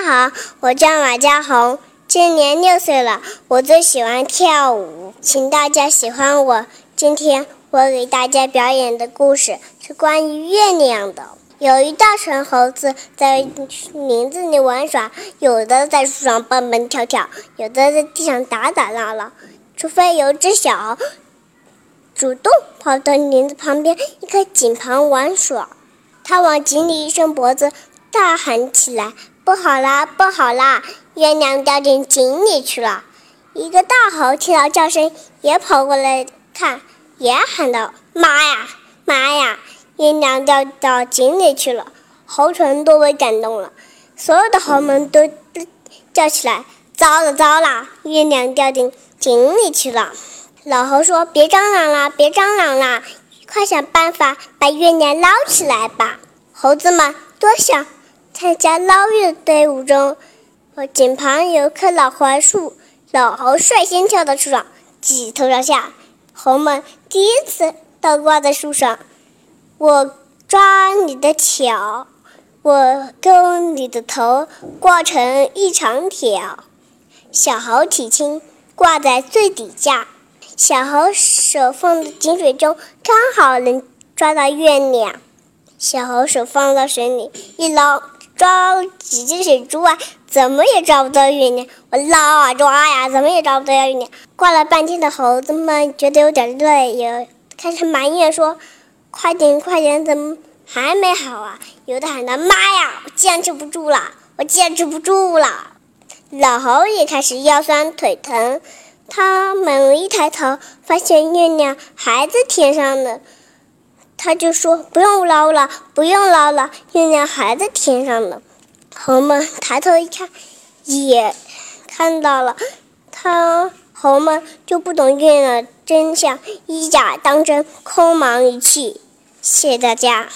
家好，我叫马家红，今年六岁了。我最喜欢跳舞，请大家喜欢我。今天我给大家表演的故事是关于月亮的。有一大群猴子在林子里玩耍，有的在树上蹦蹦跳跳，有的在地上打打闹闹。除非有只小猴主动跑到林子旁边一棵井旁玩耍，它往井里一伸脖子，大喊起来。不好啦，不好啦！月亮掉进井里去了。一个大猴听到叫声，也跑过来看，也喊道：“妈呀，妈呀！月亮掉到井里去了！”猴群都被感动了，所有的猴们都叫起来：“糟了，糟了！月亮掉进井里去了！”老猴说：“别张嚷了，别张嚷了，快想办法把月亮捞起来吧！”猴子们多想。参加捞月的队伍中，我井旁有棵老槐树，老猴率先跳到树上，挤头朝下。猴们第一次倒挂在树上，我抓你的脚，我勾你的头，挂成一长条。小猴体轻，挂在最底下，小猴手放在井水中，刚好能抓到月亮。小猴手放到水里一捞。抓几只水珠啊，怎么也抓不到月亮。我捞啊抓呀，怎么也抓不到月亮。挂了半天的猴子们觉得有点累，也开始埋怨说：“快点快点，怎么还没好啊？”有的喊道：“妈呀，我坚持不住了，我坚持不住了。”老猴也开始腰酸腿疼，他猛一抬头，发现月亮还在天上呢。他就说：“不用捞了，不用捞了，月亮还在天上呢。”猴们抬头一看，也看到了。他猴们就不懂月亮真相，以假当真，空忙一气。谢谢大家。